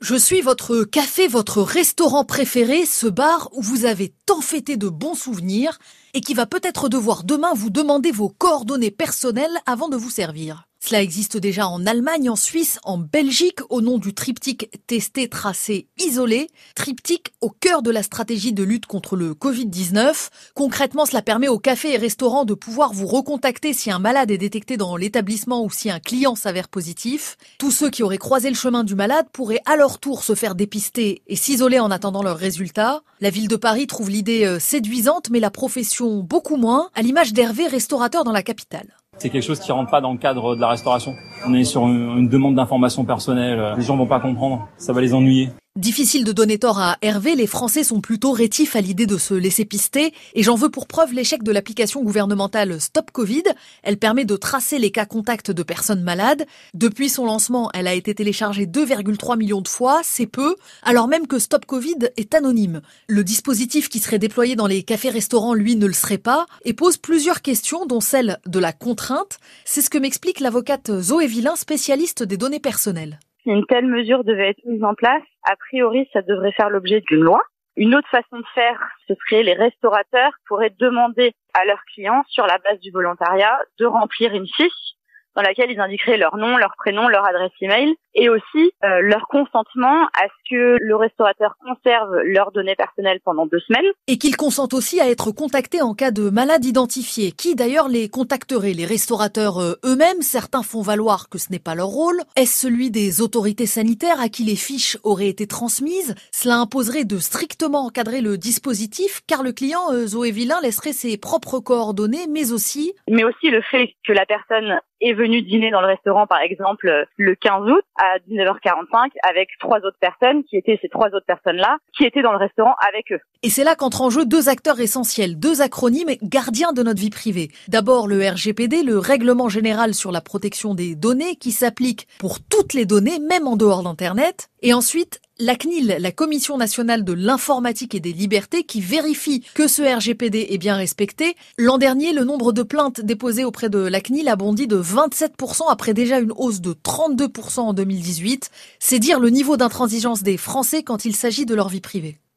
Je suis votre café, votre restaurant préféré, ce bar où vous avez tant fêté de bons souvenirs et qui va peut-être devoir demain vous demander vos coordonnées personnelles avant de vous servir. Cela existe déjà en Allemagne, en Suisse, en Belgique, au nom du triptyque testé, tracé, isolé, triptyque au cœur de la stratégie de lutte contre le Covid-19. Concrètement, cela permet aux cafés et restaurants de pouvoir vous recontacter si un malade est détecté dans l'établissement ou si un client s'avère positif. Tous ceux qui auraient croisé le chemin du malade pourraient à leur tour se faire dépister et s'isoler en attendant leurs résultats. La ville de Paris trouve l'idée euh, séduisante, mais la profession beaucoup moins, à l'image d'Hervé, restaurateur dans la capitale. C'est quelque chose qui rentre pas dans le cadre de la restauration. On est sur une, demande d'information personnelle. Les gens vont pas comprendre. Ça va les ennuyer. Difficile de donner tort à Hervé, les Français sont plutôt rétifs à l'idée de se laisser pister, et j'en veux pour preuve l'échec de l'application gouvernementale Stop Covid. Elle permet de tracer les cas contacts de personnes malades. Depuis son lancement, elle a été téléchargée 2,3 millions de fois, c'est peu, alors même que Stop Covid est anonyme. Le dispositif qui serait déployé dans les cafés-restaurants, lui, ne le serait pas, et pose plusieurs questions, dont celle de la contrainte. C'est ce que m'explique l'avocate Zoé Villain, spécialiste des données personnelles. Une telle mesure devait être mise en place, a priori, ça devrait faire l'objet d'une loi. Une autre façon de faire, ce serait les restaurateurs pourraient demander à leurs clients, sur la base du volontariat, de remplir une fiche dans laquelle ils indiqueraient leur nom, leur prénom, leur adresse email et aussi euh, leur consentement à ce que le restaurateur conserve leurs données personnelles pendant deux semaines. Et qu'ils consentent aussi à être contactés en cas de malade identifié. Qui d'ailleurs les contacterait? Les restaurateurs euh, eux-mêmes? Certains font valoir que ce n'est pas leur rôle. Est-ce celui des autorités sanitaires à qui les fiches auraient été transmises? Cela imposerait de strictement encadrer le dispositif car le client, euh, Zoé Villain, laisserait ses propres coordonnées mais aussi... Mais aussi le fait que la personne est venue dîner dans le restaurant par exemple le 15 août à 19h45 avec trois autres personnes qui étaient ces trois autres personnes-là qui étaient dans le restaurant avec eux. Et c'est là qu'entrent en jeu deux acteurs essentiels, deux acronymes gardiens de notre vie privée. D'abord le RGPD, le Règlement général sur la protection des données qui s'applique pour toutes les données, même en dehors d'Internet. Et ensuite la CNIL, la Commission nationale de l'informatique et des libertés, qui vérifie que ce RGPD est bien respecté. L'an dernier, le nombre de plaintes déposées auprès de la CNIL a bondi de 27% après déjà une hausse de 32% en 2018. C'est dire le niveau d'intransigeance des Français quand il s'agit de leur vie privée.